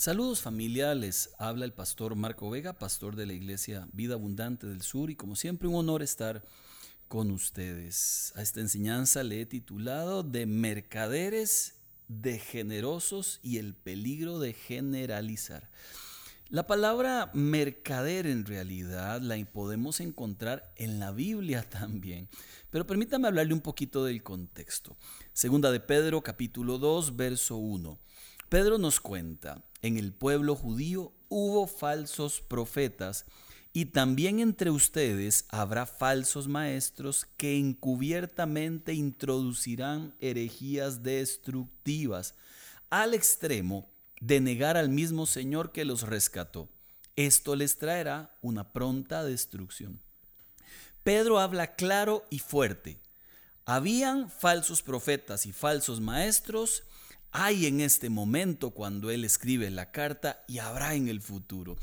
Saludos familia, les habla el pastor Marco Vega, pastor de la iglesia Vida Abundante del Sur y como siempre un honor estar con ustedes. A esta enseñanza le he titulado De mercaderes, de generosos y el peligro de generalizar. La palabra mercader en realidad la podemos encontrar en la Biblia también, pero permítame hablarle un poquito del contexto. Segunda de Pedro capítulo 2 verso 1. Pedro nos cuenta, en el pueblo judío hubo falsos profetas y también entre ustedes habrá falsos maestros que encubiertamente introducirán herejías destructivas al extremo de negar al mismo Señor que los rescató. Esto les traerá una pronta destrucción. Pedro habla claro y fuerte. Habían falsos profetas y falsos maestros hay en este momento cuando él escribe la carta y habrá en el futuro.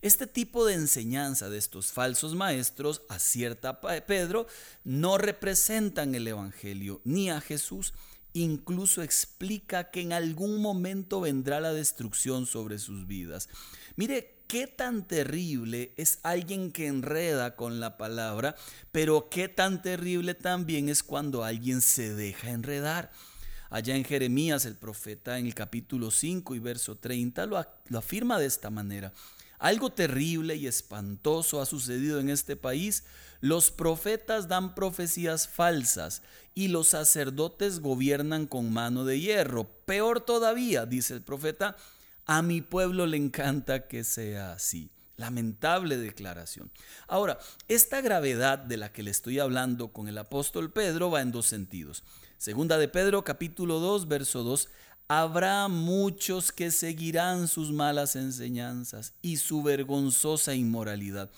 Este tipo de enseñanza de estos falsos maestros, acierta Pedro, no representan el Evangelio ni a Jesús, incluso explica que en algún momento vendrá la destrucción sobre sus vidas. Mire qué tan terrible es alguien que enreda con la palabra, pero qué tan terrible también es cuando alguien se deja enredar. Allá en Jeremías el profeta en el capítulo 5 y verso 30 lo, lo afirma de esta manera. Algo terrible y espantoso ha sucedido en este país. Los profetas dan profecías falsas y los sacerdotes gobiernan con mano de hierro. Peor todavía, dice el profeta, a mi pueblo le encanta que sea así. Lamentable declaración. Ahora, esta gravedad de la que le estoy hablando con el apóstol Pedro va en dos sentidos. Segunda de Pedro capítulo 2 verso 2. Habrá muchos que seguirán sus malas enseñanzas y su vergonzosa inmoralidad.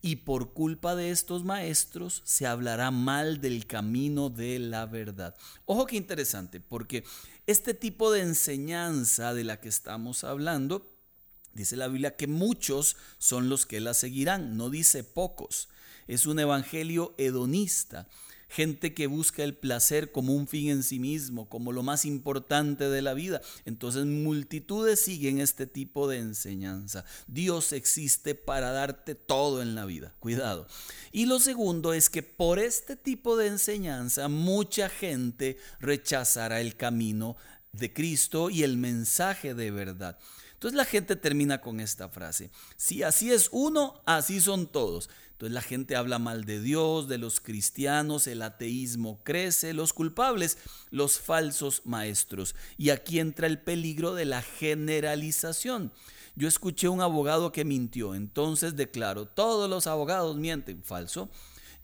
Y por culpa de estos maestros se hablará mal del camino de la verdad. Ojo que interesante, porque este tipo de enseñanza de la que estamos hablando, dice la Biblia que muchos son los que la seguirán, no dice pocos. Es un evangelio hedonista gente que busca el placer como un fin en sí mismo, como lo más importante de la vida. Entonces multitudes siguen este tipo de enseñanza. Dios existe para darte todo en la vida. Cuidado. Y lo segundo es que por este tipo de enseñanza mucha gente rechazará el camino de Cristo y el mensaje de verdad. Entonces la gente termina con esta frase, si así es uno, así son todos. Entonces la gente habla mal de Dios, de los cristianos, el ateísmo crece, los culpables, los falsos maestros. Y aquí entra el peligro de la generalización. Yo escuché un abogado que mintió, entonces declaro, todos los abogados mienten, falso.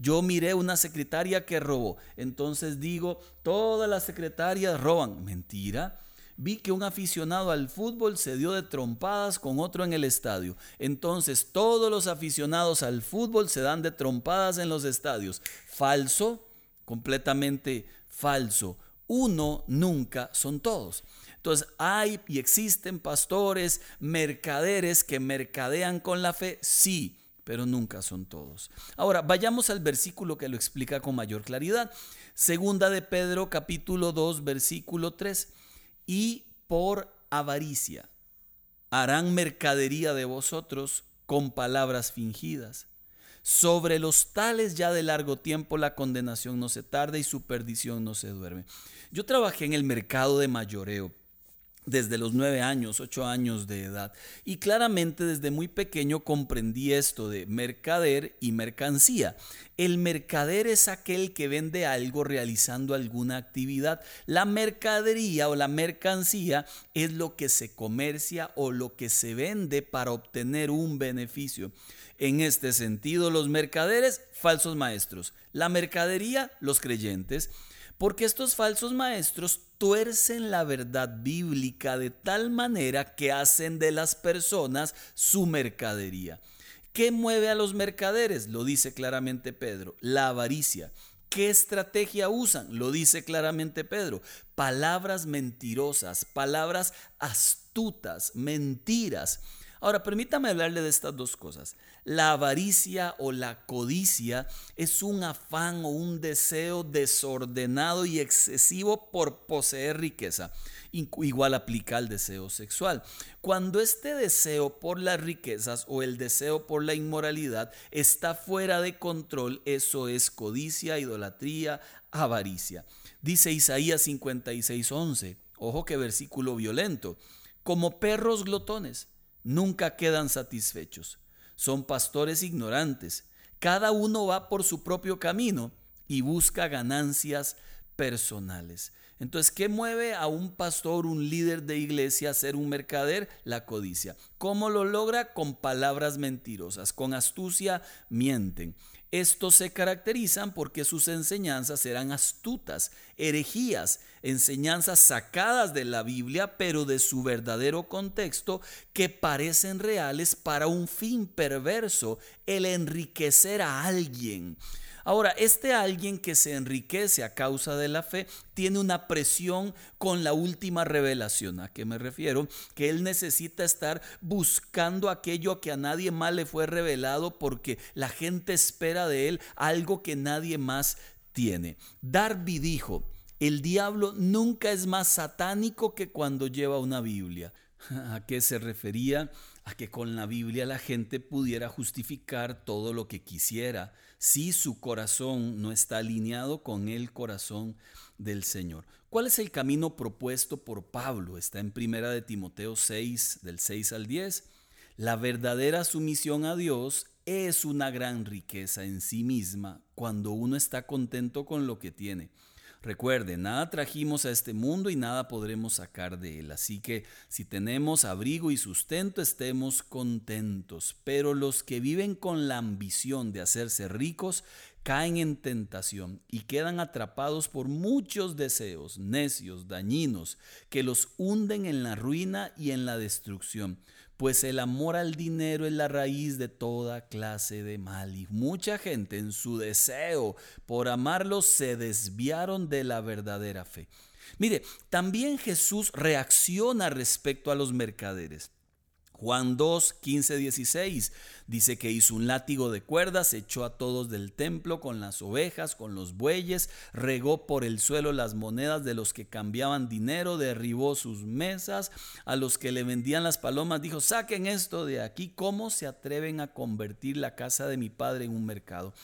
Yo miré una secretaria que robó, entonces digo, todas las secretarias roban, mentira vi que un aficionado al fútbol se dio de trompadas con otro en el estadio. Entonces todos los aficionados al fútbol se dan de trompadas en los estadios. Falso, completamente falso. Uno nunca son todos. Entonces hay y existen pastores, mercaderes que mercadean con la fe, sí, pero nunca son todos. Ahora, vayamos al versículo que lo explica con mayor claridad. Segunda de Pedro capítulo 2 versículo 3 y por avaricia harán mercadería de vosotros con palabras fingidas. Sobre los tales ya de largo tiempo la condenación no se tarda y su perdición no se duerme. Yo trabajé en el mercado de mayoreo desde los nueve años, ocho años de edad. Y claramente desde muy pequeño comprendí esto de mercader y mercancía. El mercader es aquel que vende algo realizando alguna actividad. La mercadería o la mercancía es lo que se comercia o lo que se vende para obtener un beneficio. En este sentido, los mercaderes, falsos maestros. La mercadería, los creyentes. Porque estos falsos maestros tuercen la verdad bíblica de tal manera que hacen de las personas su mercadería. ¿Qué mueve a los mercaderes? Lo dice claramente Pedro, la avaricia. ¿Qué estrategia usan? Lo dice claramente Pedro. Palabras mentirosas, palabras astutas, mentiras. Ahora, permítame hablarle de estas dos cosas. La avaricia o la codicia es un afán o un deseo desordenado y excesivo por poseer riqueza. Igual aplica al deseo sexual. Cuando este deseo por las riquezas o el deseo por la inmoralidad está fuera de control, eso es codicia, idolatría, avaricia. Dice Isaías 56:11. Ojo que versículo violento. Como perros glotones, nunca quedan satisfechos. Son pastores ignorantes. Cada uno va por su propio camino y busca ganancias personales. Entonces, ¿qué mueve a un pastor, un líder de iglesia a ser un mercader? La codicia. ¿Cómo lo logra? Con palabras mentirosas, con astucia mienten. Estos se caracterizan porque sus enseñanzas eran astutas, herejías, enseñanzas sacadas de la Biblia, pero de su verdadero contexto, que parecen reales para un fin perverso, el enriquecer a alguien. Ahora, este alguien que se enriquece a causa de la fe tiene una presión con la última revelación. ¿A qué me refiero? Que él necesita estar buscando aquello que a nadie más le fue revelado porque la gente espera de él algo que nadie más tiene. Darby dijo, el diablo nunca es más satánico que cuando lleva una Biblia. ¿A qué se refería? A que con la Biblia la gente pudiera justificar todo lo que quisiera si su corazón no está alineado con el corazón del Señor. ¿Cuál es el camino propuesto por Pablo? Está en Primera de Timoteo 6, del 6 al 10. La verdadera sumisión a Dios es una gran riqueza en sí misma cuando uno está contento con lo que tiene. Recuerde, nada trajimos a este mundo y nada podremos sacar de él. Así que si tenemos abrigo y sustento, estemos contentos. Pero los que viven con la ambición de hacerse ricos caen en tentación y quedan atrapados por muchos deseos necios, dañinos, que los hunden en la ruina y en la destrucción pues el amor al dinero es la raíz de toda clase de mal. Y mucha gente en su deseo por amarlo se desviaron de la verdadera fe. Mire, también Jesús reacciona respecto a los mercaderes. Juan 2, 15, 16 dice que hizo un látigo de cuerdas, echó a todos del templo con las ovejas, con los bueyes, regó por el suelo las monedas de los que cambiaban dinero, derribó sus mesas, a los que le vendían las palomas dijo, saquen esto de aquí, ¿cómo se atreven a convertir la casa de mi padre en un mercado?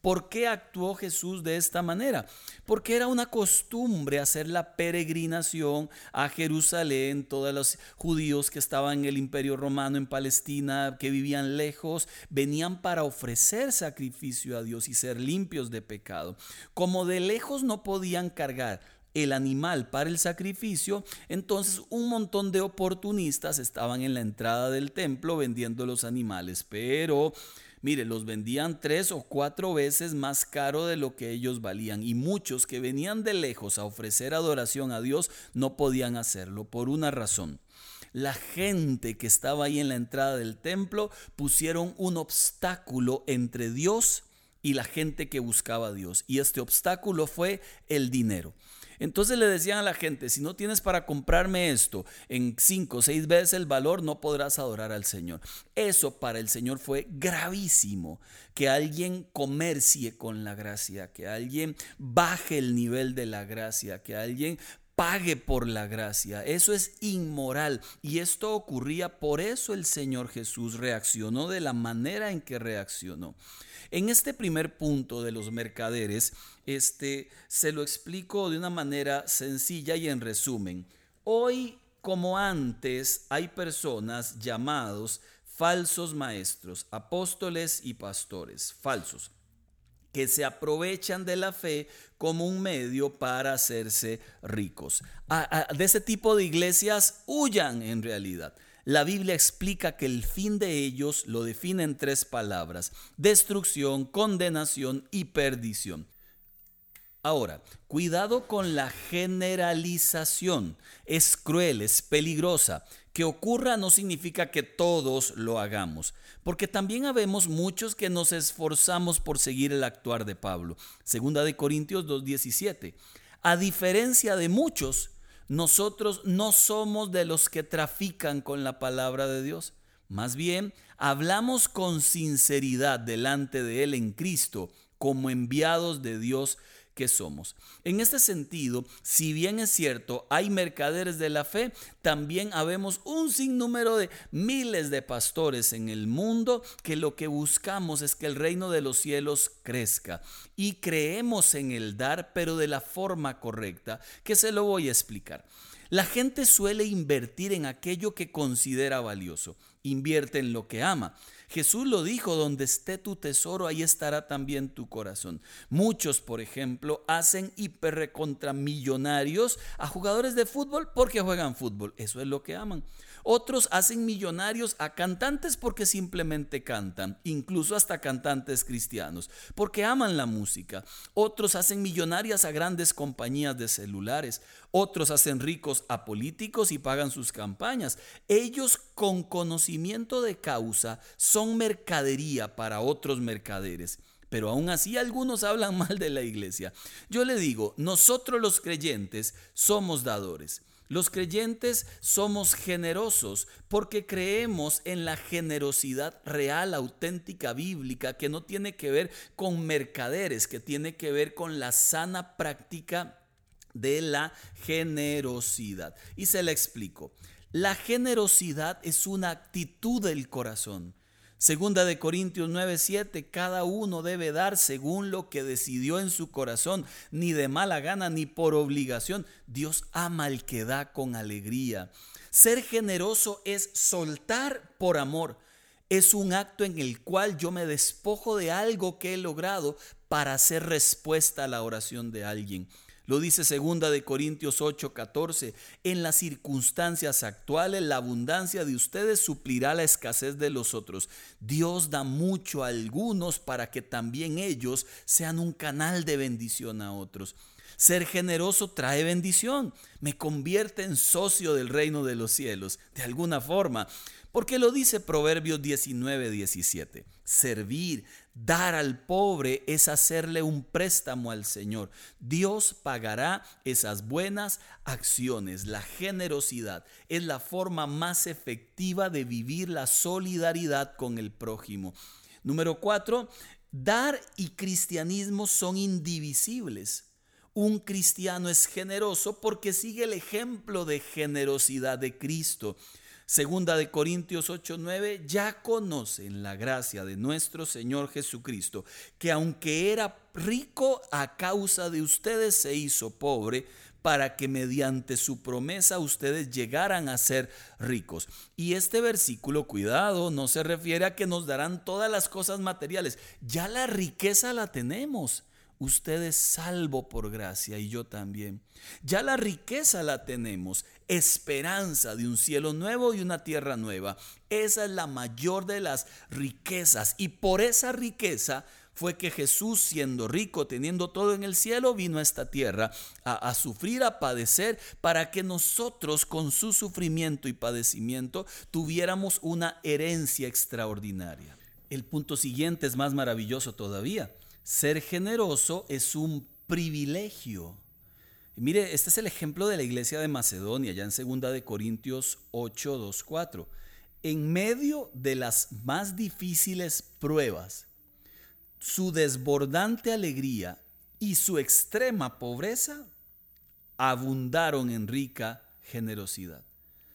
¿Por qué actuó Jesús de esta manera? Porque era una costumbre hacer la peregrinación a Jerusalén, todos los judíos que estaban en el imperio romano en Palestina, que vivían lejos, venían para ofrecer sacrificio a Dios y ser limpios de pecado. Como de lejos no podían cargar el animal para el sacrificio, entonces un montón de oportunistas estaban en la entrada del templo vendiendo los animales, pero Mire, los vendían tres o cuatro veces más caro de lo que ellos valían y muchos que venían de lejos a ofrecer adoración a Dios no podían hacerlo por una razón. La gente que estaba ahí en la entrada del templo pusieron un obstáculo entre Dios y la gente que buscaba a Dios y este obstáculo fue el dinero. Entonces le decían a la gente, si no tienes para comprarme esto en cinco o seis veces el valor, no podrás adorar al Señor. Eso para el Señor fue gravísimo, que alguien comercie con la gracia, que alguien baje el nivel de la gracia, que alguien pague por la gracia. Eso es inmoral. Y esto ocurría, por eso el Señor Jesús reaccionó de la manera en que reaccionó. En este primer punto de los mercaderes, este, se lo explico de una manera sencilla y en resumen. Hoy, como antes, hay personas llamados falsos maestros, apóstoles y pastores, falsos que se aprovechan de la fe como un medio para hacerse ricos. de ese tipo de iglesias huyan en realidad. La Biblia explica que el fin de ellos lo define en tres palabras, destrucción, condenación y perdición. Ahora, cuidado con la generalización. Es cruel, es peligrosa. Que ocurra no significa que todos lo hagamos, porque también habemos muchos que nos esforzamos por seguir el actuar de Pablo. Segunda de Corintios 2:17. A diferencia de muchos, nosotros no somos de los que trafican con la palabra de Dios. Más bien, hablamos con sinceridad delante de Él en Cristo como enviados de Dios somos. En este sentido, si bien es cierto, hay mercaderes de la fe, también habemos un sinnúmero de miles de pastores en el mundo que lo que buscamos es que el reino de los cielos crezca y creemos en el dar, pero de la forma correcta, que se lo voy a explicar. La gente suele invertir en aquello que considera valioso, invierte en lo que ama. Jesús lo dijo, donde esté tu tesoro, ahí estará también tu corazón. Muchos, por ejemplo, hacen millonarios a jugadores de fútbol porque juegan fútbol. Eso es lo que aman. Otros hacen millonarios a cantantes porque simplemente cantan, incluso hasta cantantes cristianos, porque aman la música. Otros hacen millonarias a grandes compañías de celulares. Otros hacen ricos a políticos y pagan sus campañas. Ellos con conocimiento de causa son mercadería para otros mercaderes pero aún así algunos hablan mal de la iglesia. Yo le digo, nosotros los creyentes somos dadores. Los creyentes somos generosos porque creemos en la generosidad real, auténtica, bíblica, que no tiene que ver con mercaderes, que tiene que ver con la sana práctica de la generosidad. Y se la explico. La generosidad es una actitud del corazón. Segunda de Corintios 9:7, cada uno debe dar según lo que decidió en su corazón, ni de mala gana ni por obligación. Dios ama al que da con alegría. Ser generoso es soltar por amor. Es un acto en el cual yo me despojo de algo que he logrado para hacer respuesta a la oración de alguien. Lo dice segunda de Corintios 8:14, en las circunstancias actuales la abundancia de ustedes suplirá la escasez de los otros. Dios da mucho a algunos para que también ellos sean un canal de bendición a otros. Ser generoso trae bendición, me convierte en socio del reino de los cielos, de alguna forma. Porque lo dice Proverbios 19, 17. Servir, dar al pobre es hacerle un préstamo al Señor. Dios pagará esas buenas acciones. La generosidad es la forma más efectiva de vivir la solidaridad con el prójimo. Número cuatro, dar y cristianismo son indivisibles. Un cristiano es generoso porque sigue el ejemplo de generosidad de Cristo. Segunda de Corintios 8:9, ya conocen la gracia de nuestro Señor Jesucristo, que aunque era rico a causa de ustedes se hizo pobre para que mediante su promesa ustedes llegaran a ser ricos. Y este versículo, cuidado, no se refiere a que nos darán todas las cosas materiales, ya la riqueza la tenemos. Usted es salvo por gracia y yo también. Ya la riqueza la tenemos, esperanza de un cielo nuevo y una tierra nueva. Esa es la mayor de las riquezas y por esa riqueza fue que Jesús, siendo rico, teniendo todo en el cielo, vino a esta tierra a, a, sufrir, a padecer, para que nosotros con su sufrimiento y padecimiento tuviéramos una herencia extraordinaria. El punto siguiente es más maravilloso todavía. Ser generoso es un privilegio. mire, este es el ejemplo de la iglesia de Macedonia, ya en 2 de Corintios 8, 2, 4. En medio de las más difíciles pruebas, su desbordante alegría y su extrema pobreza abundaron en rica generosidad.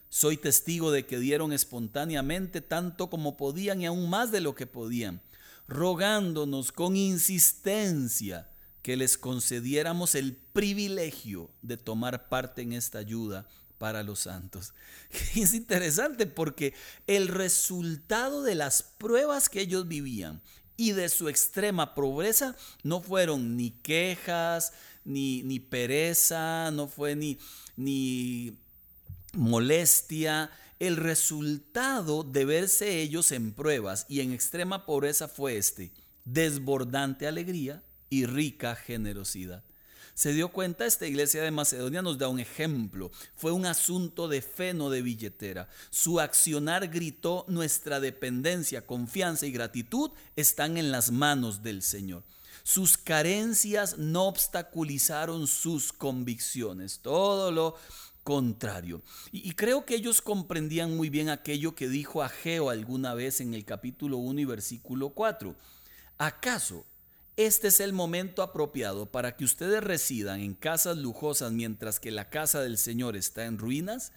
Soy testigo de que dieron espontáneamente tanto como podían y aún más de lo que podían rogándonos con insistencia que les concediéramos el privilegio de tomar parte en esta ayuda para los santos. Es interesante porque el resultado de las pruebas que ellos vivían y de su extrema pobreza no fueron ni quejas, ni, ni pereza, no fue ni, ni molestia, el resultado de verse ellos en pruebas y en extrema pobreza fue este, desbordante alegría y rica generosidad. Se dio cuenta, esta iglesia de Macedonia nos da un ejemplo. Fue un asunto de fe, no de billetera. Su accionar gritó, nuestra dependencia, confianza y gratitud están en las manos del Señor. Sus carencias no obstaculizaron sus convicciones. Todo lo contrario. Y, creo que ellos comprendían muy bien aquello que dijo Ageo alguna vez en el capítulo 1 y versículo 4. ¿Acaso este es el momento apropiado para que ustedes residan en casas lujosas mientras que la casa del Señor está en ruinas?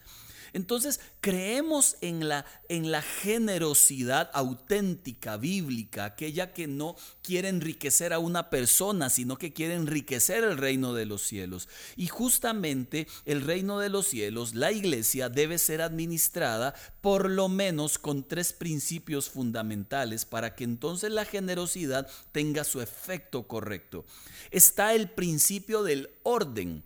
Entonces, creemos en la, en la generosidad auténtica, bíblica, aquella que no quiere enriquecer a una persona, sino que quiere enriquecer el reino de los cielos. Y justamente el reino de los cielos, la iglesia, debe ser administrada por lo menos con tres principios fundamentales para que entonces la generosidad tenga su efecto correcto. Está el principio del orden.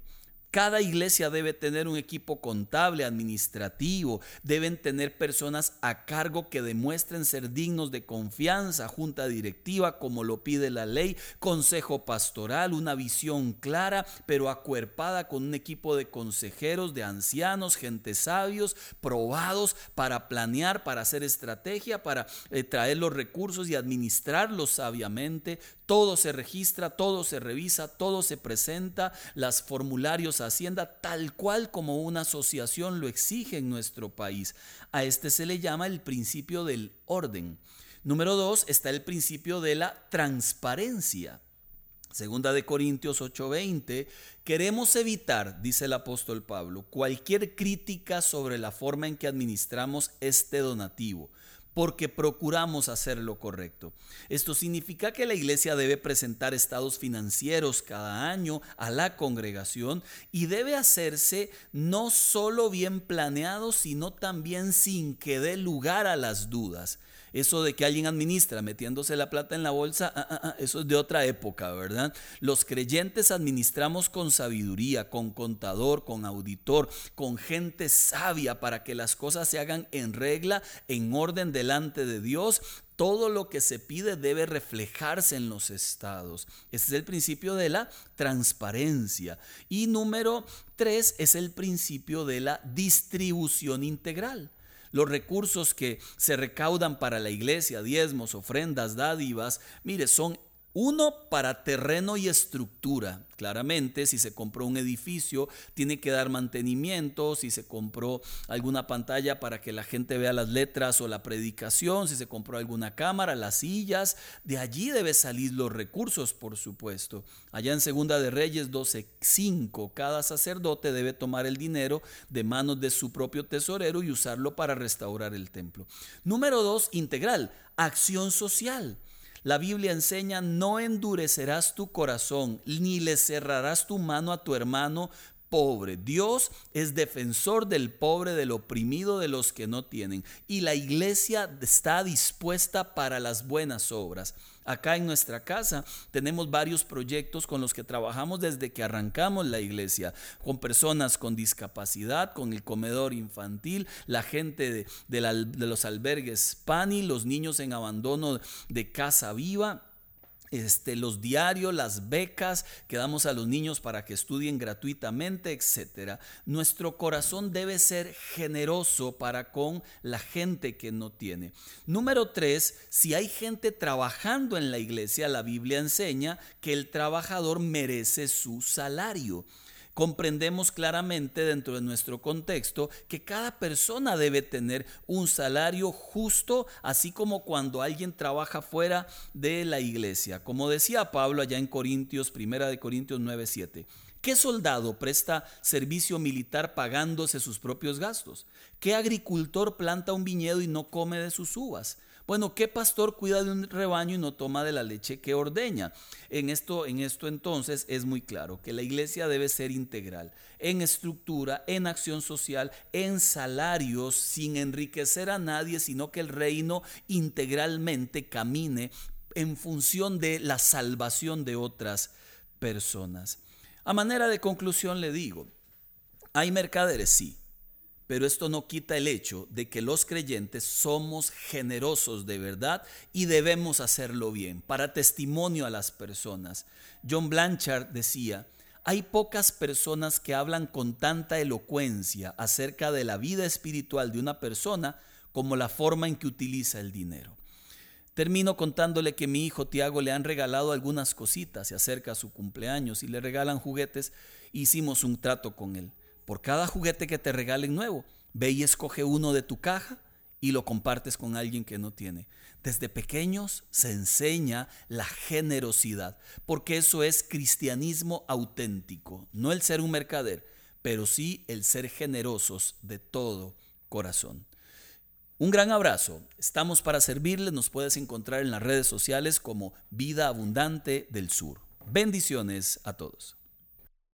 Cada iglesia debe tener un equipo contable, administrativo, deben tener personas a cargo que demuestren ser dignos de confianza, junta directiva como lo pide la ley, consejo pastoral, una visión clara pero acuerpada con un equipo de consejeros, de ancianos, gente sabios, probados para planear, para hacer estrategia, para eh, traer los recursos y administrarlos sabiamente. Todo se registra, todo se revisa, todo se presenta, las formularios Hacienda tal cual como una asociación lo exige en nuestro país. A este se le llama el principio del orden. Número dos está el principio de la transparencia. Segunda de Corintios 8:20, queremos evitar, dice el apóstol Pablo, cualquier crítica sobre la forma en que administramos este donativo porque procuramos hacer lo correcto. Esto significa que la iglesia debe presentar estados financieros cada año a la congregación y debe hacerse no solo bien planeado, sino también sin que dé lugar a las dudas. Eso de que alguien administra metiéndose la plata en la bolsa, ah, ah, ah, eso es de otra época, ¿verdad? Los creyentes administramos con sabiduría, con contador, con auditor, con gente sabia para que las cosas se hagan en regla, en orden delante de Dios, todo lo que se pide debe reflejarse en los estados. Este es el principio de la transparencia. Y número tres es el principio de la distribución integral los recursos que se recaudan para la iglesia, diezmos, ofrendas, dádivas, mire, son uno para terreno y estructura. Claramente, si se compró un edificio, tiene que dar mantenimiento, si se compró alguna pantalla para que la gente vea las letras o la predicación, si se compró alguna cámara, las sillas, de allí debe salir los recursos, por supuesto. Allá en Segunda de Reyes 12:5, cada sacerdote debe tomar el dinero de manos de su propio tesorero y usarlo para restaurar el templo. Número dos, integral, acción social. La Biblia enseña, no endurecerás tu corazón, ni le cerrarás tu mano a tu hermano pobre. Dios es defensor del pobre, del oprimido, de los que no tienen. Y la iglesia está dispuesta para las buenas obras. Acá en nuestra casa tenemos varios proyectos con los que trabajamos desde que arrancamos la iglesia, con personas con discapacidad, con el comedor infantil, la gente de, de los albergues PANI, los niños en abandono de casa viva este, los diarios, las becas que damos a los niños para que estudien gratuitamente, etc. Nuestro corazón debe ser generoso para con la gente que no tiene. Número tres, si hay gente trabajando en la iglesia, la Biblia enseña que el trabajador merece su salario comprendemos claramente dentro de nuestro contexto que cada persona debe tener un salario justo, así como cuando alguien trabaja fuera de la iglesia. Como decía Pablo allá en Corintios, primera de Corintios 9:7. ¿Qué soldado presta servicio militar pagándose sus propios gastos? ¿Qué agricultor planta un viñedo y no come de sus uvas? Bueno, ¿qué pastor cuida de un rebaño y no toma de la leche que ordeña? En esto, en esto entonces es muy claro que la iglesia debe ser integral en estructura, en acción social, en salarios, sin enriquecer a nadie, sino que el reino integralmente camine en función de la salvación de otras personas. A manera de conclusión le digo, hay mercaderes, sí, pero esto no quita el hecho de que los creyentes somos generosos de verdad y debemos hacerlo bien, para testimonio a las personas. John Blanchard decía, hay pocas personas que hablan con tanta elocuencia acerca de la vida espiritual de una persona como la forma en que utiliza el dinero. Termino contándole que mi hijo Tiago le han regalado algunas cositas, se acerca a su cumpleaños y le regalan juguetes. Hicimos un trato con él por cada juguete que te regalen nuevo, ve y escoge uno de tu caja y lo compartes con alguien que no tiene. Desde pequeños se enseña la generosidad, porque eso es cristianismo auténtico, no el ser un mercader, pero sí el ser generosos de todo corazón. Un gran abrazo. Estamos para servirle. Nos puedes encontrar en las redes sociales como Vida Abundante del Sur. Bendiciones a todos.